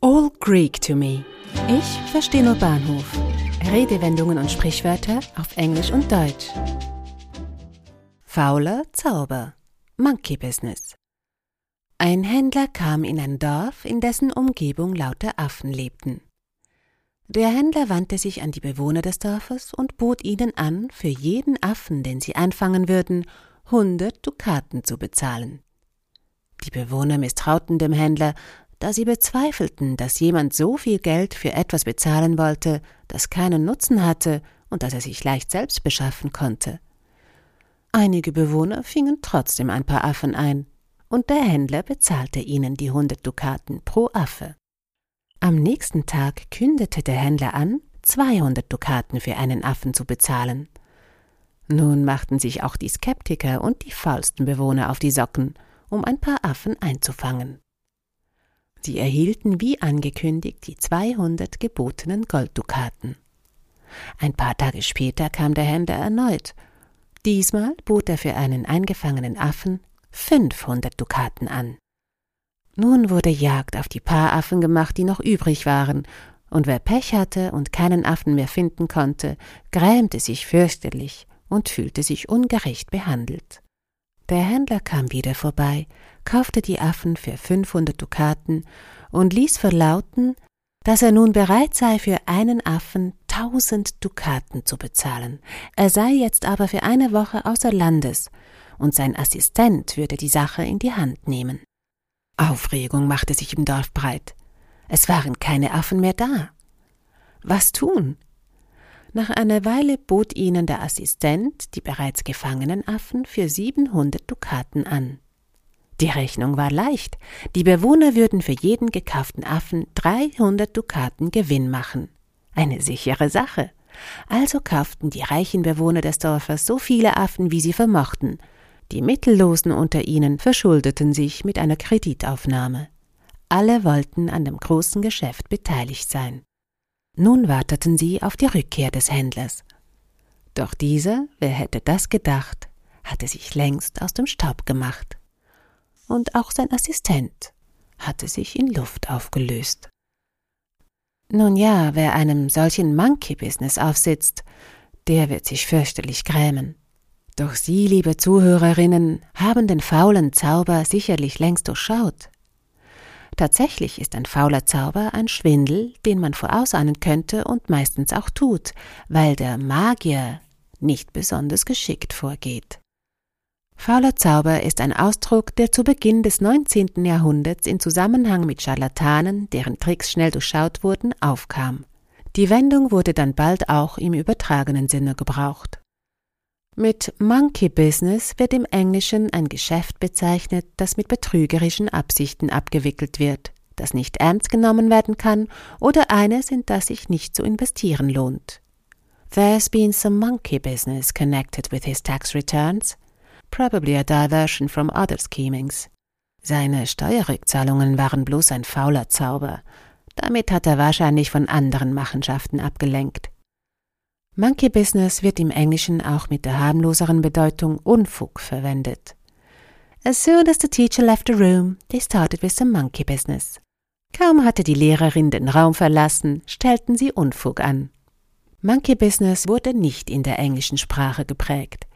All Greek to me. Ich verstehe nur Bahnhof. Redewendungen und Sprichwörter auf Englisch und Deutsch. Fauler Zauber. Monkey Business. Ein Händler kam in ein Dorf, in dessen Umgebung lauter Affen lebten. Der Händler wandte sich an die Bewohner des Dorfes und bot ihnen an, für jeden Affen, den sie einfangen würden, hundert Dukaten zu bezahlen. Die Bewohner misstrauten dem Händler, da sie bezweifelten, dass jemand so viel Geld für etwas bezahlen wollte, das keinen Nutzen hatte und das er sich leicht selbst beschaffen konnte. Einige Bewohner fingen trotzdem ein paar Affen ein, und der Händler bezahlte ihnen die hundert Dukaten pro Affe. Am nächsten Tag kündete der Händler an, zweihundert Dukaten für einen Affen zu bezahlen. Nun machten sich auch die Skeptiker und die faulsten Bewohner auf die Socken, um ein paar Affen einzufangen. Sie erhielten wie angekündigt die 200 gebotenen Golddukaten. Ein paar Tage später kam der Händler erneut. Diesmal bot er für einen eingefangenen Affen 500 Dukaten an. Nun wurde Jagd auf die paar Affen gemacht, die noch übrig waren, und wer Pech hatte und keinen Affen mehr finden konnte, grämte sich fürchterlich und fühlte sich ungerecht behandelt. Der Händler kam wieder vorbei, kaufte die Affen für 500 Dukaten und ließ verlauten, dass er nun bereit sei, für einen Affen 1000 Dukaten zu bezahlen. Er sei jetzt aber für eine Woche außer Landes und sein Assistent würde die Sache in die Hand nehmen. Aufregung machte sich im Dorf breit. Es waren keine Affen mehr da. Was tun? Nach einer Weile bot ihnen der Assistent die bereits gefangenen Affen für 700 Dukaten an. Die Rechnung war leicht. Die Bewohner würden für jeden gekauften Affen 300 Dukaten Gewinn machen. Eine sichere Sache. Also kauften die reichen Bewohner des Dorfes so viele Affen, wie sie vermochten. Die Mittellosen unter ihnen verschuldeten sich mit einer Kreditaufnahme. Alle wollten an dem großen Geschäft beteiligt sein. Nun warteten sie auf die Rückkehr des Händlers. Doch dieser, wer hätte das gedacht, hatte sich längst aus dem Staub gemacht und auch sein Assistent hatte sich in Luft aufgelöst. Nun ja, wer einem solchen Monkey-Business aufsitzt, der wird sich fürchterlich grämen. Doch Sie, liebe Zuhörerinnen, haben den faulen Zauber sicherlich längst durchschaut. Tatsächlich ist ein fauler Zauber ein Schwindel, den man vorausahnen könnte und meistens auch tut, weil der Magier nicht besonders geschickt vorgeht. Fauler Zauber ist ein Ausdruck, der zu Beginn des 19. Jahrhunderts in Zusammenhang mit Scharlatanen, deren Tricks schnell durchschaut wurden, aufkam. Die Wendung wurde dann bald auch im übertragenen Sinne gebraucht. Mit Monkey Business wird im Englischen ein Geschäft bezeichnet, das mit betrügerischen Absichten abgewickelt wird, das nicht ernst genommen werden kann oder eines, in das sich nicht zu investieren lohnt. There's been some monkey business connected with his tax returns, probably a diversion from other schemings. Seine Steuerrückzahlungen waren bloß ein fauler Zauber. Damit hat er wahrscheinlich von anderen Machenschaften abgelenkt. Monkey Business wird im Englischen auch mit der harmloseren Bedeutung Unfug verwendet. As soon as the teacher left the room, they started with some monkey business. Kaum hatte die Lehrerin den Raum verlassen, stellten sie Unfug an. Monkey Business wurde nicht in der englischen Sprache geprägt.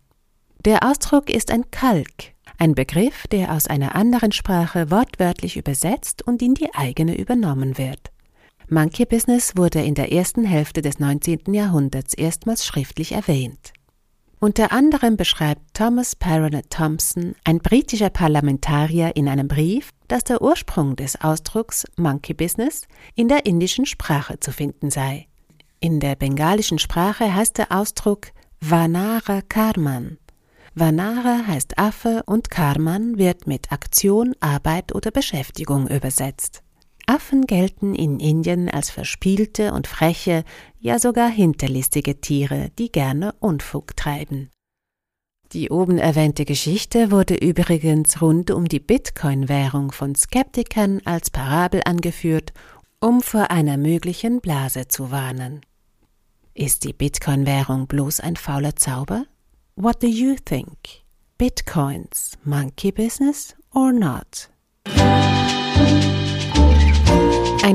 Der Ausdruck ist ein Kalk, ein Begriff, der aus einer anderen Sprache wortwörtlich übersetzt und in die eigene übernommen wird. Monkey Business wurde in der ersten Hälfte des 19. Jahrhunderts erstmals schriftlich erwähnt. Unter anderem beschreibt Thomas Paranet Thompson, ein britischer Parlamentarier, in einem Brief, dass der Ursprung des Ausdrucks Monkey Business in der indischen Sprache zu finden sei. In der bengalischen Sprache heißt der Ausdruck Vanara Karman, Vanara heißt Affe und Karman wird mit Aktion, Arbeit oder Beschäftigung übersetzt. Affen gelten in Indien als verspielte und freche, ja sogar hinterlistige Tiere, die gerne Unfug treiben. Die oben erwähnte Geschichte wurde übrigens rund um die Bitcoin-Währung von Skeptikern als Parabel angeführt, um vor einer möglichen Blase zu warnen. Ist die Bitcoin-Währung bloß ein fauler Zauber? What do you think? Bitcoins monkey business or not?